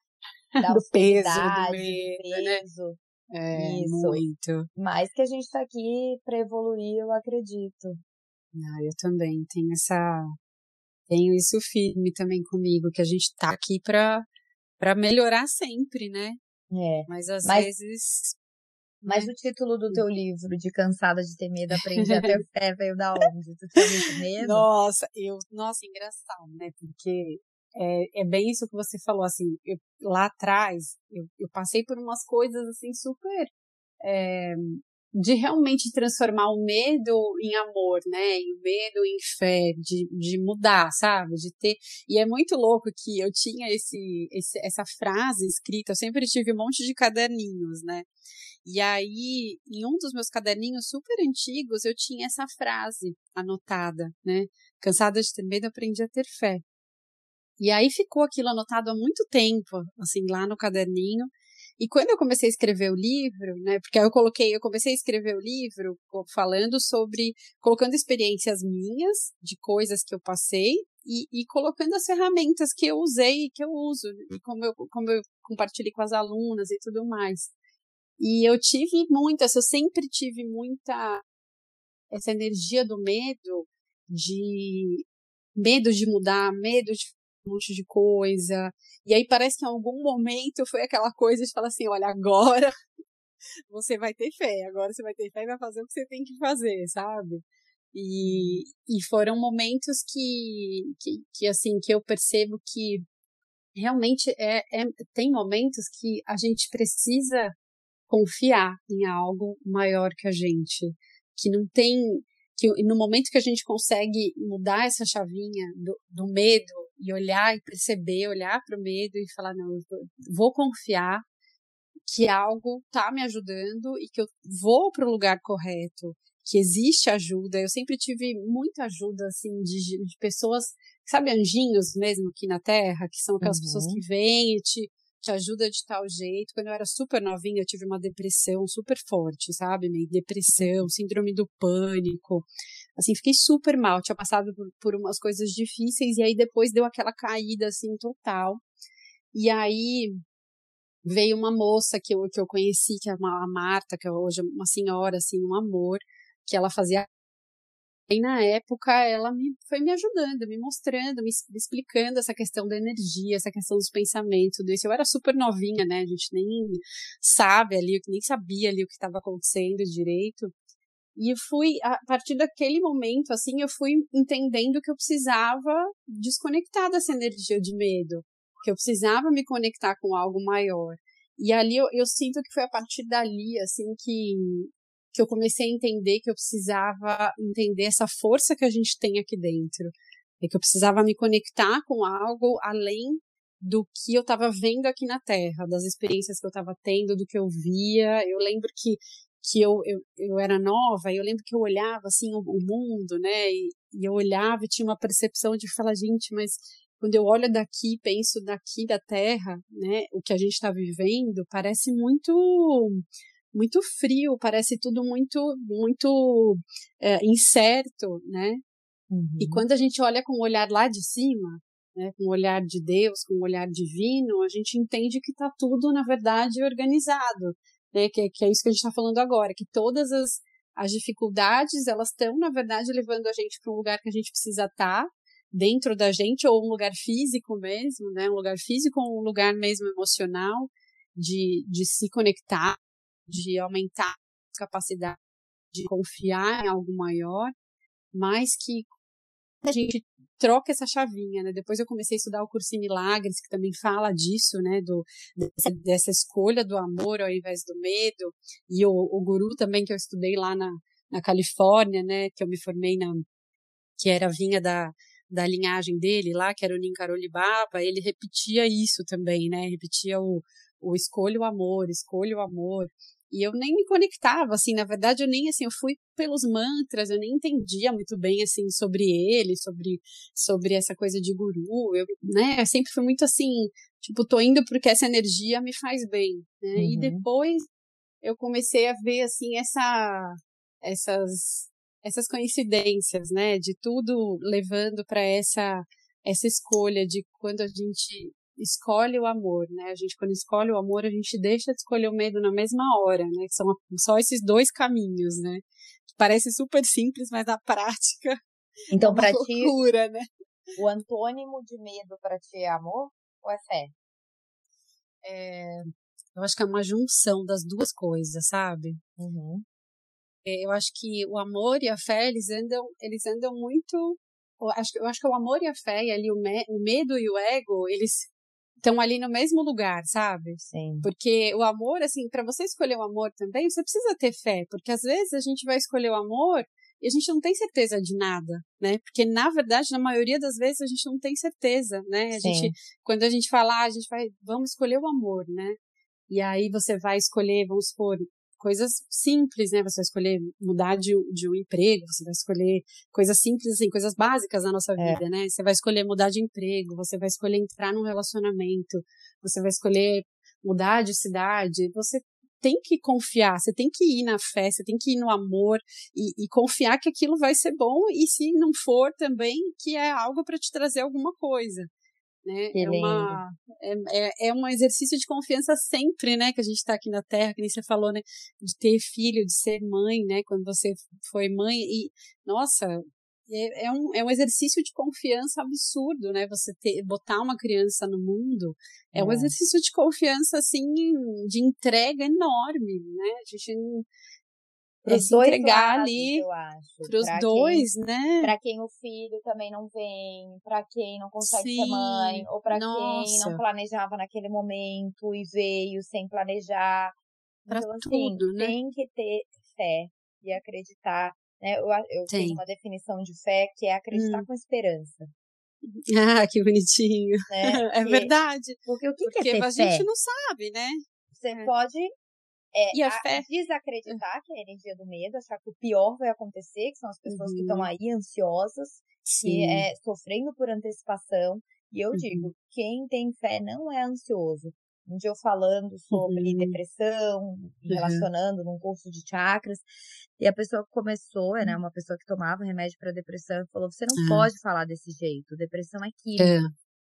da do peso, do medo, né? peso. Né? É, Isso. muito. Mas que a gente tá aqui para evoluir, eu acredito. Ah, eu também tenho essa tenho isso firme também comigo, que a gente tá aqui para para melhorar sempre, né? É. Mas às mas, vezes. Mas o título do teu livro, de Cansada de Ter Medo, Aprendi a Ter Fé, veio da onde? Tu tinha muito medo? Nossa, eu, nossa, engraçado, né? Porque é, é bem isso que você falou, assim, eu, lá atrás, eu, eu passei por umas coisas, assim, super é, de realmente transformar o medo em amor, né? E o medo em fé, de, de mudar, sabe? De ter. E é muito louco que eu tinha esse, esse, essa frase escrita, eu sempre tive um monte de caderninhos, né? E aí, em um dos meus caderninhos super antigos, eu tinha essa frase anotada, né? Cansada de ter medo, aprendi a ter fé. E aí ficou aquilo anotado há muito tempo, assim, lá no caderninho. E quando eu comecei a escrever o livro, né, porque aí eu coloquei, eu comecei a escrever o livro falando sobre, colocando experiências minhas, de coisas que eu passei, e, e colocando as ferramentas que eu usei que eu uso, e como eu, como eu compartilhei com as alunas e tudo mais. E eu tive muitas, eu sempre tive muita essa energia do medo de medo de mudar, medo de um monte de coisa. E aí parece que em algum momento foi aquela coisa de falar assim, olha, agora você vai ter fé, agora você vai ter fé e vai fazer o que você tem que fazer, sabe? E, e foram momentos que, que, que, assim, que eu percebo que realmente é, é, tem momentos que a gente precisa confiar em algo maior que a gente, que não tem, que no momento que a gente consegue mudar essa chavinha do, do medo e olhar e perceber, olhar para o medo e falar, não, vou confiar que algo está me ajudando e que eu vou para o lugar correto, que existe ajuda. Eu sempre tive muita ajuda, assim, de, de pessoas, sabe, anjinhos mesmo aqui na Terra, que são aquelas uhum. pessoas que vêm e te, te ajuda de tal jeito. Quando eu era super novinha, eu tive uma depressão super forte, sabe? Meio depressão, síndrome do pânico. Assim, fiquei super mal. Tinha passado por, por umas coisas difíceis e aí depois deu aquela caída, assim, total. E aí veio uma moça que eu, que eu conheci, que é uma, a Marta, que é hoje uma senhora, assim, um amor, que ela fazia e na época ela me, foi me ajudando, me mostrando, me, explicando essa questão da energia, essa questão dos pensamentos, tudo isso. Eu era super novinha, né? A gente nem sabe ali, nem sabia ali o que estava acontecendo direito. E fui, a partir daquele momento, assim, eu fui entendendo que eu precisava desconectar dessa energia de medo, que eu precisava me conectar com algo maior. E ali eu, eu sinto que foi a partir dali, assim, que que eu comecei a entender que eu precisava entender essa força que a gente tem aqui dentro. E que eu precisava me conectar com algo além do que eu estava vendo aqui na Terra, das experiências que eu estava tendo, do que eu via. Eu lembro que, que eu, eu, eu era nova, e eu lembro que eu olhava assim o, o mundo, né? E, e eu olhava e tinha uma percepção de falar, gente, mas quando eu olho daqui, penso daqui da Terra, né? O que a gente está vivendo parece muito muito frio, parece tudo muito, muito é, incerto, né? Uhum. E quando a gente olha com o olhar lá de cima, né, com o olhar de Deus, com o olhar divino, a gente entende que está tudo, na verdade, organizado, né? Que, que é isso que a gente está falando agora, que todas as, as dificuldades, elas estão, na verdade, levando a gente para um lugar que a gente precisa estar, tá, dentro da gente, ou um lugar físico mesmo, né? Um lugar físico ou um lugar mesmo emocional, de, de se conectar de aumentar a capacidade de confiar em algo maior, mas que a gente troca essa chavinha, né? Depois eu comecei a estudar o curso em Milagres, que também fala disso, né? Do, dessa, dessa escolha do amor ao invés do medo. E o, o guru também que eu estudei lá na, na Califórnia, né? Que eu me formei na... que era vinha da, da linhagem dele lá, que era o Ninkaroli Baba, ele repetia isso também, né? Repetia o, o escolha o amor, escolha o amor. E eu nem me conectava, assim, na verdade eu nem, assim, eu fui pelos mantras, eu nem entendia muito bem, assim, sobre ele, sobre, sobre essa coisa de guru, eu, né, eu sempre fui muito assim, tipo, tô indo porque essa energia me faz bem, né, uhum. e depois eu comecei a ver, assim, essa, essas, essas coincidências, né, de tudo levando para essa, essa escolha de quando a gente escolhe o amor, né? A gente, quando escolhe o amor, a gente deixa de escolher o medo na mesma hora, né? Que são só esses dois caminhos, né? Parece super simples, mas na prática. Então, é para ti, loucura, né? o antônimo de medo para ti é amor ou é fé? É, eu acho que é uma junção das duas coisas, sabe? Uhum. É, eu acho que o amor e a fé, eles andam, eles andam muito eu acho, eu acho que o amor e a fé, e ali o, me, o medo e o ego, eles estão ali no mesmo lugar, sabe? Sim. Porque o amor, assim, para você escolher o amor também, você precisa ter fé, porque às vezes a gente vai escolher o amor e a gente não tem certeza de nada, né? Porque na verdade, na maioria das vezes a gente não tem certeza, né? A Sim. gente, quando a gente fala, ah, a gente vai, vamos escolher o amor, né? E aí você vai escolher, vamos supor, coisas simples, né? Você vai escolher mudar de, de um emprego, você vai escolher coisas simples, assim, coisas básicas da nossa é. vida, é. né? Você vai escolher mudar de emprego, você vai escolher entrar num relacionamento, você vai escolher mudar de cidade, você tem que confiar, você tem que ir na fé, você tem que ir no amor e, e confiar que aquilo vai ser bom e se não for também que é algo para te trazer alguma coisa né? é, uma, é, é, é, um exercício de confiança sempre, né? Que a gente está aqui na Terra, que nem você falou, né? De ter filho, de ser mãe, né? Quando você foi mãe e, nossa, é, é, um, é um exercício de confiança absurdo, né? Você ter, botar uma criança no mundo é, é um exercício de confiança, assim, de entrega enorme, né? A gente para se entregar lados, ali para os dois, quem, né? Para quem o filho também não vem, para quem não consegue Sim, ser mãe, ou para quem não planejava naquele momento e veio sem planejar. Para então, assim, tudo, né? Tem que ter fé e acreditar. Né? Eu, eu tenho uma definição de fé que é acreditar hum. com esperança. Ah, que bonitinho. Né? É porque, verdade. Porque o que, porque que é ter a fé? gente não sabe, né? Você é. pode é, e a fé? desacreditar que é a energia do medo, achar que o pior vai acontecer, que são as pessoas uhum. que estão aí ansiosas, Sim. que é sofrendo por antecipação. E eu uhum. digo, quem tem fé não é ansioso. um dia eu falando sobre uhum. depressão, relacionando uhum. num curso de chakras, e a pessoa começou, né, uma pessoa que tomava remédio para depressão, falou: "Você não pode falar desse jeito, depressão é química". É.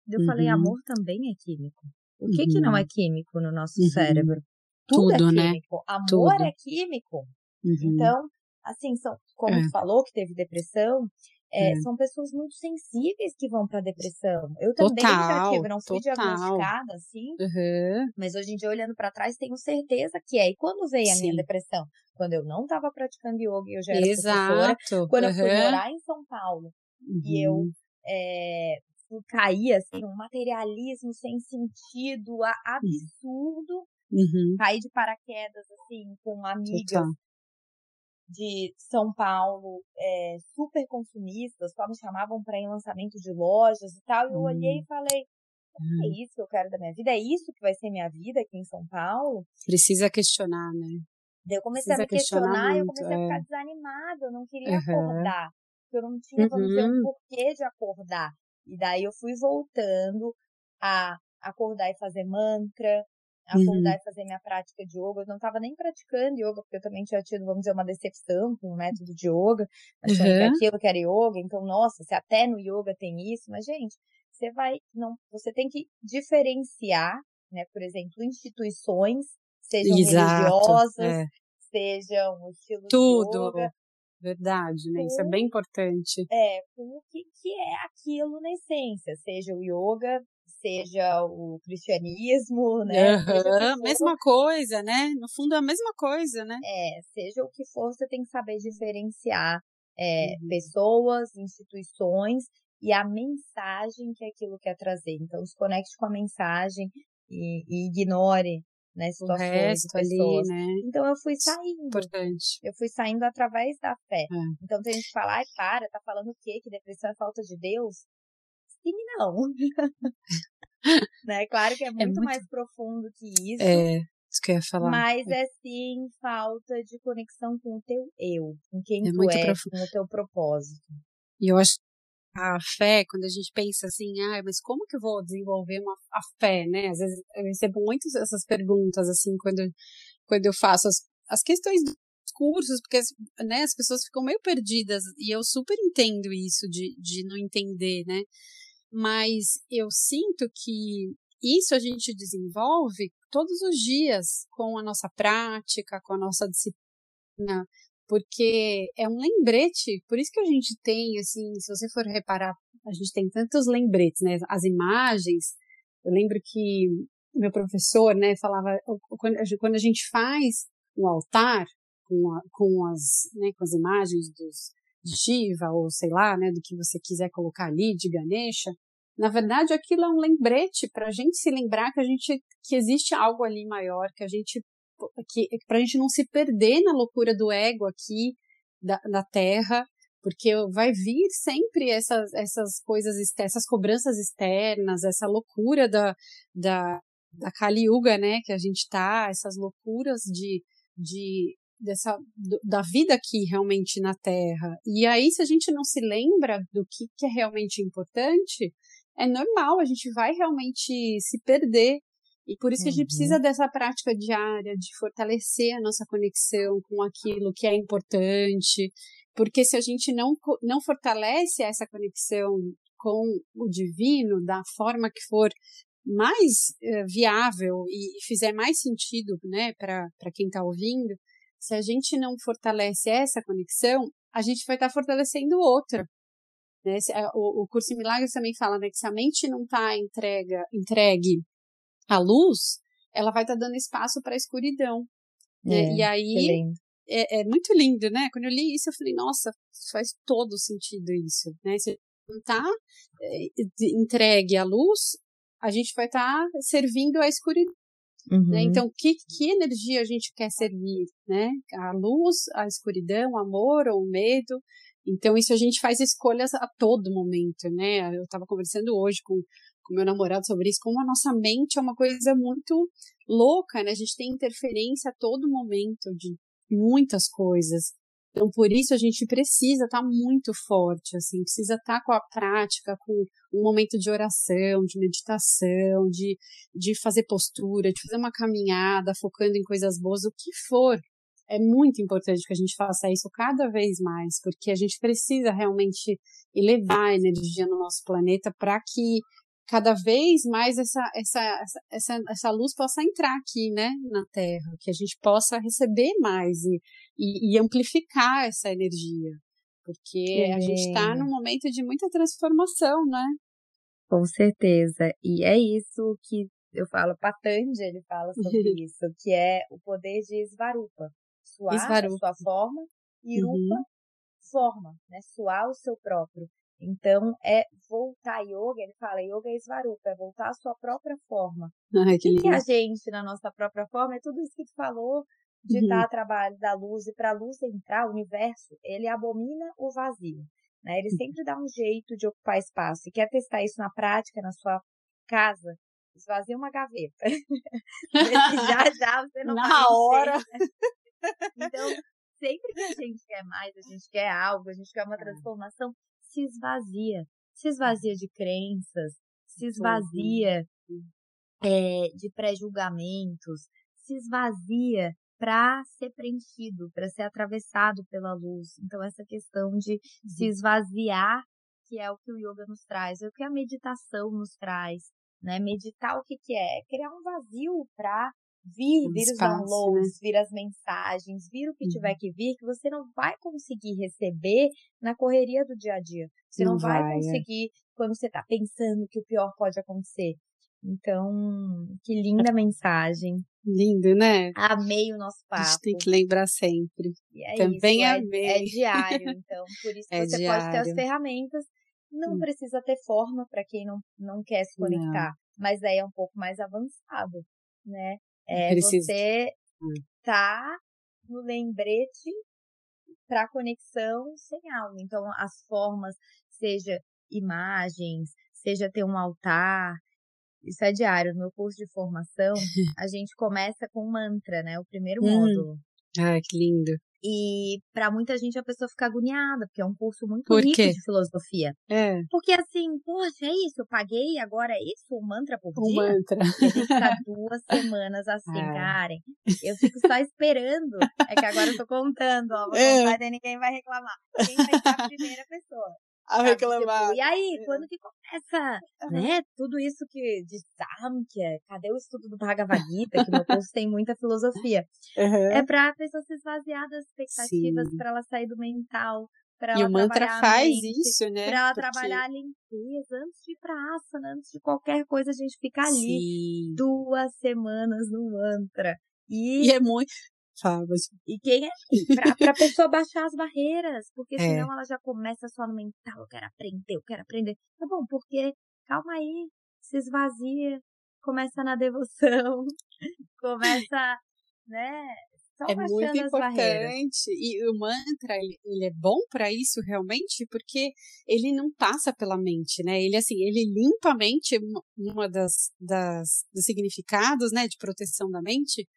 Eu uhum. falei: "Amor também é químico". O que que não é químico no nosso cérebro? Tudo, é Tudo é químico. Né? Amor Tudo. é químico. Então, assim, são, como é. falou que teve depressão, é, é. São pessoas muito sensíveis que vão para depressão. Eu também total, já tive, não fui total. diagnosticada assim, uhum. mas hoje em dia olhando para trás tenho certeza que é. E quando veio a Sim. minha depressão? Quando eu não estava praticando yoga, eu já era Exato. professora. Quando uhum. eu fui morar em São Paulo uhum. e eu é, caí assim, um materialismo sem sentido, absurdo. Uhum. Caí de paraquedas assim com amigas. Total de São Paulo é, super consumistas, só me chamavam para ir em lançamento de lojas e tal. E eu olhei e hum. falei, é hum. isso que eu quero da minha vida? É isso que vai ser minha vida aqui em São Paulo? Precisa questionar, né? Daí eu comecei Precisa a me questionar, e eu comecei é. a ficar desanimada, eu não queria uhum. acordar. Eu não tinha, vamos dizer, um uhum. porquê de acordar. E daí eu fui voltando a acordar e fazer mantra, acordar uhum. e fazer minha prática de yoga. Eu não estava nem praticando yoga, porque eu também tinha tido, vamos dizer, uma decepção com o método de yoga, achando uhum. que aquilo que era yoga. Então, nossa, se até no yoga tem isso, mas, gente, você vai, não, você tem que diferenciar, né, por exemplo, instituições, sejam Exato, religiosas, é. sejam o estilo Tudo. de yoga. Verdade, né? Com, Isso é bem importante. É, com o que, que é aquilo na essência, seja o yoga, seja o cristianismo, né? Uhum, mesma coisa, né? No fundo é a mesma coisa, né? É, seja o que for, você tem que saber diferenciar é, uhum. pessoas, instituições e a mensagem que aquilo quer trazer. Então, se conecte com a mensagem e, e ignore né, situações, o resto pessoas. Ali, né? Então eu fui saindo. Importante. Eu fui saindo através da fé. É. Então tem gente que fala, ai, para, tá falando o quê? Que depressão é falta de Deus? Sim e não. né? Claro que é muito, é muito, mais profundo que isso. É, isso que eu ia falar. Mas é sim falta de conexão com o teu eu, com quem é tu é, profundo. com o teu propósito. E eu acho a fé, quando a gente pensa assim, ah, mas como que eu vou desenvolver uma, a fé, né? Às vezes eu recebo muitas essas perguntas, assim, quando, quando eu faço as, as questões dos cursos, porque né, as pessoas ficam meio perdidas, e eu super entendo isso de, de não entender, né? Mas eu sinto que isso a gente desenvolve todos os dias com a nossa prática, com a nossa disciplina, porque é um lembrete, por isso que a gente tem, assim, se você for reparar, a gente tem tantos lembretes, né? As imagens, eu lembro que meu professor, né, falava, quando a gente faz um altar com, a, com, as, né, com as imagens dos, de Shiva, ou sei lá, né, do que você quiser colocar ali, de Ganesha, na verdade aquilo é um lembrete para a gente se lembrar que a gente, que existe algo ali maior, que a gente que, para a gente não se perder na loucura do ego aqui da, da Terra, porque vai vir sempre essas, essas coisas, essas cobranças externas, essa loucura da, da, da Kali Yuga, né, que a gente tá, essas loucuras de, de dessa da vida aqui realmente na Terra. E aí, se a gente não se lembra do que, que é realmente importante, é normal, a gente vai realmente se perder e por isso que a gente precisa uhum. dessa prática diária, de fortalecer a nossa conexão com aquilo que é importante, porque se a gente não, não fortalece essa conexão com o divino da forma que for mais uh, viável e, e, fizer mais sentido né, para quem está ouvindo, se a gente não fortalece essa conexão, a gente vai estar tá fortalecendo outra. Né? Eh, o, o curso em Milagres também fala né, que se a mente não está entregue a luz, ela vai estar tá dando espaço para a escuridão. Né? É, e aí é, é, muito lindo, né? Quando eu li isso, eu falei, nossa, faz todo sentido isso, né? Se não está é, entregue à luz, a gente vai estar tá servindo a escuridão. Né? Uhum. Né? Então, que, que energia a gente quer servir, né? A luz, a escuridão, o amor ou o medo. Então, isso a gente faz escolhas a todo momento, né? Eu estava conversando hoje com com meu namorado sobre isso, como a nossa mente é uma coisa muito louca, né? A gente tem interferência a todo momento de muitas coisas. Então, por isso a gente precisa estar tá muito forte, assim, precisa estar tá com a prática, com um momento de oração, de meditação, de, de fazer postura, de fazer uma caminhada, focando em coisas boas, o que for. É muito importante que a gente faça isso cada vez mais, porque a gente precisa realmente elevar a energia no nosso planeta para que cada vez mais essa, essa, essa, essa, luz possa entrar aqui, né, na Terra, que a gente possa receber mais e, e, e amplificar essa energia, porque a gente está num momento de muita transformação, né? Com certeza, e é isso que eu falo, Patanjali ele fala sobre isso, que é o poder de Svarupa, suar a sua forma, e Rupa, uhum. forma, né, suar o seu próprio. Então, é voltar yoga, ele fala, yoga é svarupa, é voltar à sua própria forma. Ai, que, que a gente, na nossa própria forma, é tudo isso que tu falou, de uhum. dar trabalho da luz, e para a luz entrar, o universo, ele abomina o vazio. Né? Ele uhum. sempre dá um jeito de ocupar espaço. E quer testar isso na prática, na sua casa, esvazia uma gaveta. já, já você não Na hora! Então, sempre que a gente quer mais, a gente quer algo, a gente quer uma é. transformação, se esvazia. Se esvazia de crenças, se esvazia é, de pré-julgamentos, se esvazia para ser preenchido, para ser atravessado pela luz. Então, essa questão de uhum. se esvaziar, que é o que o yoga nos traz, é o que a meditação nos traz. Né? Meditar o que, que é? É criar um vazio para vir, vir os downloads, né? vir as mensagens, vir o que uhum. tiver que vir, que você não vai conseguir receber na correria do dia a dia. Você não, não vai, vai, é. conseguir é. quando você está pensando que o pior pode acontecer. Então, que linda mensagem. Lindo, né? Amei o nosso papo. A gente tem que lembrar sempre. É Também isso, amei. É, é, diário, então. Por isso é você diário. pode ter as ferramentas. Não hum. precisa ter forma para quem não, não quer se conectar. Não. Mas aí é um pouco mais avançado, né? É você hum. tá no lembrete para conexão sem alma. Então, as formas, seja imagens, seja ter um altar, isso é diário. No meu curso de formação, a gente começa com mantra, né? O primeiro hum. módulo. Ai, que lindo. E para muita gente a pessoa fica agoniada, porque é um curso muito por rico quê? de filosofia. É. Porque assim, poxa, é isso, eu paguei, agora é isso, um mantra por um dia? mantra. E a gente tá duas semanas assim, é. Karen. Eu fico só esperando. É que agora eu tô contando, ó, vou é. contar e ninguém vai reclamar. Quem vai ser a primeira pessoa? A reclamar. E aí, quando que começa, né? Tudo isso que de Samkhya, cadê o estudo do Bhagavad Gita, que meu curso tem muita filosofia. Uhum. É pra pessoa se esvaziar das expectativas, para ela sair do mental. Pra e o mantra faz mente, isso, né? Pra ela Porque... trabalhar a limpeza. Antes de ir pra asana, antes de qualquer coisa, a gente fica ali Sim. duas semanas no mantra. E, e é muito. E quem é pra, pra pessoa baixar as barreiras, porque é. senão ela já começa só no mental, eu quero aprender, eu quero aprender. Tá bom, porque calma aí, se esvazia, começa na devoção, começa, né? Só é muito importante e o mantra ele, ele é bom para isso realmente porque ele não passa pela mente, né? Ele assim ele limpa a mente uma das, das dos significados, né, de proteção da mente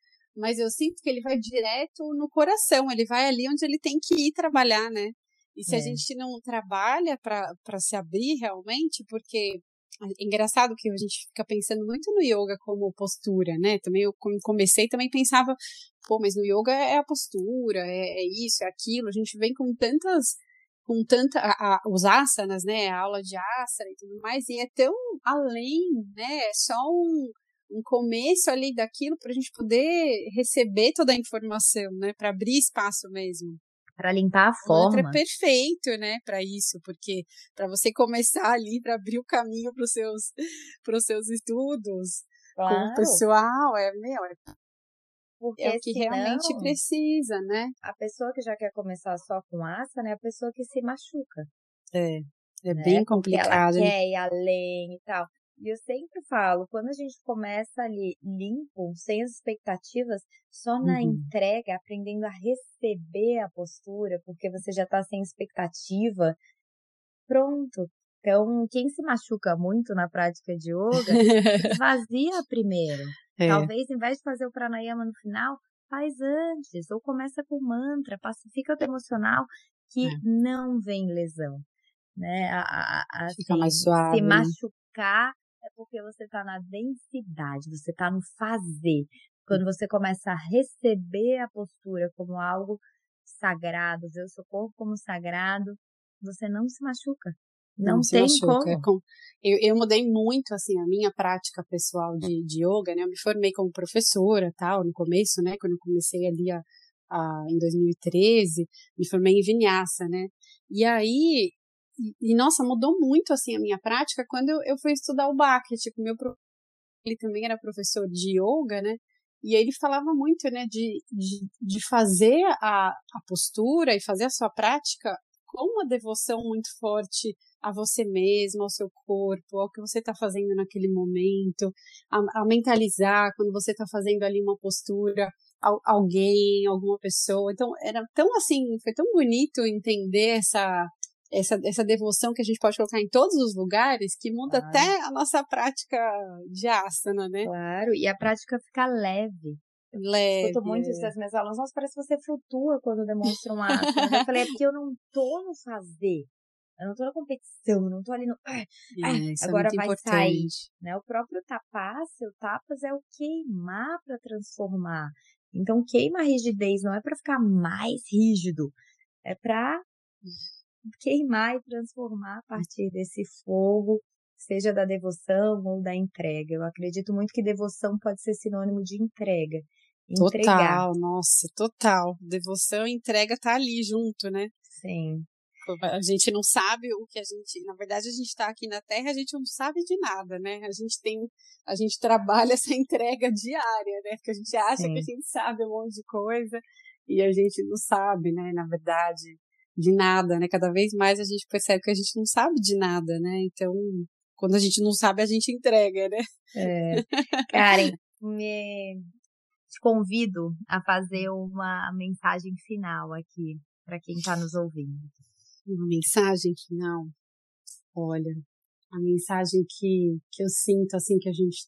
mas eu sinto que ele vai direto no coração, ele vai ali onde ele tem que ir trabalhar, né? E se é. a gente não trabalha para se abrir realmente, porque é engraçado que a gente fica pensando muito no yoga como postura, né? Também eu comecei também pensava, pô, mas no yoga é a postura, é, é isso, é aquilo. A gente vem com tantas com tanta a, a, os asanas, né, a aula de asana e tudo mais, e é tão além, né, é só um, um começo ali daquilo para a gente poder receber toda a informação, né? Para abrir espaço mesmo. Para limpar a forma. O é perfeito, né, para isso, porque para você começar ali, para abrir o caminho para os seus, seus estudos claro. como pessoal, é, meu, é, porque é o que senão, realmente precisa, né? A pessoa que já quer começar só com asa, né, é a pessoa que se machuca. É, é né? bem complicado. Porque ela quer ir além e tal. E eu sempre falo, quando a gente começa ali limpo, sem as expectativas, só na uhum. entrega, aprendendo a receber a postura, porque você já está sem expectativa, pronto. Então, quem se machuca muito na prática de yoga, esvazia primeiro. É. Talvez, em vez de fazer o pranayama no final, faz antes, ou começa com mantra, pacifica o teu emocional, que é. não vem lesão, né? A, a, a, Fica assim, mais suave. Se machucar é porque você está na densidade, você está no fazer. Quando você começa a receber a postura como algo sagrado, ver o seu corpo como sagrado, você não se machuca. Não, não tem machuca. como. Eu, eu mudei muito, assim, a minha prática pessoal de, de yoga, né? Eu me formei como professora, tal, no começo, né? Quando eu comecei ali a, a, em 2013, me formei em Vinyasa, né? E aí, e, nossa, mudou muito, assim, a minha prática quando eu, eu fui estudar o Bhakti, tipo, meu ele também era professor de yoga, né? E ele falava muito, né, de, de, de fazer a, a postura e fazer a sua prática com uma devoção muito forte a você mesmo, ao seu corpo, ao que você está fazendo naquele momento, a, a mentalizar quando você está fazendo ali uma postura, alguém, alguma pessoa. Então, era tão assim, foi tão bonito entender essa, essa, essa devoção que a gente pode colocar em todos os lugares, que muda claro. até a nossa prática de asana, né? Claro, e a prática fica leve. Leve. Eu escuto muito isso das minhas aulas. Nossa, parece que você flutua quando demonstra um asana. eu falei, é porque eu não tô no fazer. Eu não tô na competição, eu não tô ali no. Ah, é, agora é vai importante. sair. Né? O próprio tapar, seu tapas é o queimar para transformar. Então, queima a rigidez não é para ficar mais rígido, é para queimar e transformar a partir desse fogo, seja da devoção ou da entrega. Eu acredito muito que devoção pode ser sinônimo de entrega. Entregar. Total, nossa, total. Devoção e entrega tá ali junto, né? Sim. A gente não sabe o que a gente. Na verdade, a gente está aqui na Terra, a gente não sabe de nada, né? A gente tem. A gente trabalha essa entrega diária, né? Porque a gente acha Sim. que a gente sabe um monte de coisa e a gente não sabe, né? Na verdade, de nada, né? Cada vez mais a gente percebe que a gente não sabe de nada, né? Então, quando a gente não sabe, a gente entrega, né? É. Karen, me te convido a fazer uma mensagem final aqui para quem está nos ouvindo uma mensagem que não, olha, a mensagem que, que eu sinto, assim, que a gente,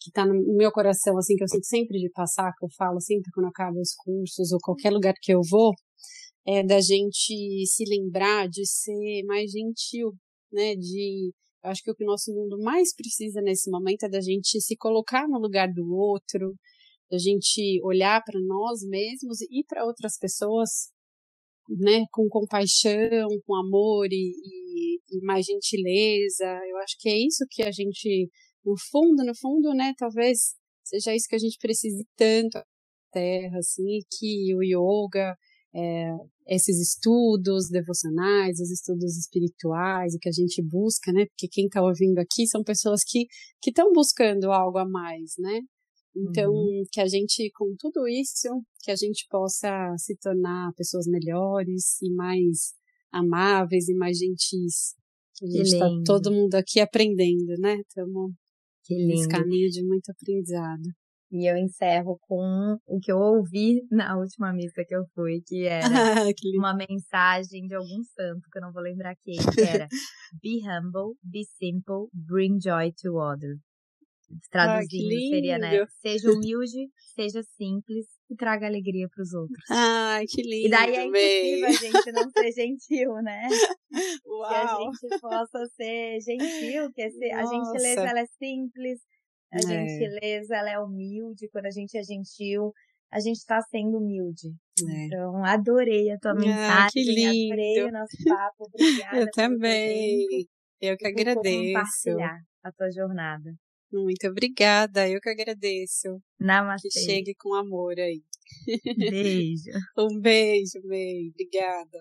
que tá no meu coração, assim, que eu sinto sempre de passar, que eu falo sempre quando acabo os cursos ou qualquer lugar que eu vou, é da gente se lembrar de ser mais gentil, né, de, eu acho que o que o nosso mundo mais precisa nesse momento é da gente se colocar no lugar do outro, da gente olhar para nós mesmos e para outras pessoas né, com compaixão, com amor e, e, e, mais gentileza. Eu acho que é isso que a gente, no fundo, no fundo, né, talvez seja isso que a gente precise tanto Terra, assim, que o yoga, é, esses estudos devocionais, os estudos espirituais, o que a gente busca, né, porque quem está ouvindo aqui são pessoas que estão buscando algo a mais, né, então, uhum. que a gente, com tudo isso, que a gente possa se tornar pessoas melhores e mais amáveis e mais gentis. A gente está todo mundo aqui aprendendo, né? Estamos nesse caminho de muito aprendizado. E eu encerro com o que eu ouvi na última missa que eu fui, que era que uma mensagem de algum santo, que eu não vou lembrar quem, que era Be humble, be simple, bring joy to others traduzindo, ah, seria, né? Seja humilde, seja simples e traga alegria para os outros. Ai, que lindo. E daí é impossível a gente não ser gentil, né? Uau. Que a gente possa ser gentil, que a gentileza ela é simples, a é. gentileza ela é humilde, quando a gente é gentil, a gente está sendo humilde. É. Então, adorei a tua ah, mensagem, que lindo. adorei o nosso papo, obrigada. Eu também. Eu que agradeço. compartilhar a tua jornada. Muito obrigada, eu que agradeço. Namastê. Que chegue com amor aí. Beijo. um beijo, bem. Obrigada.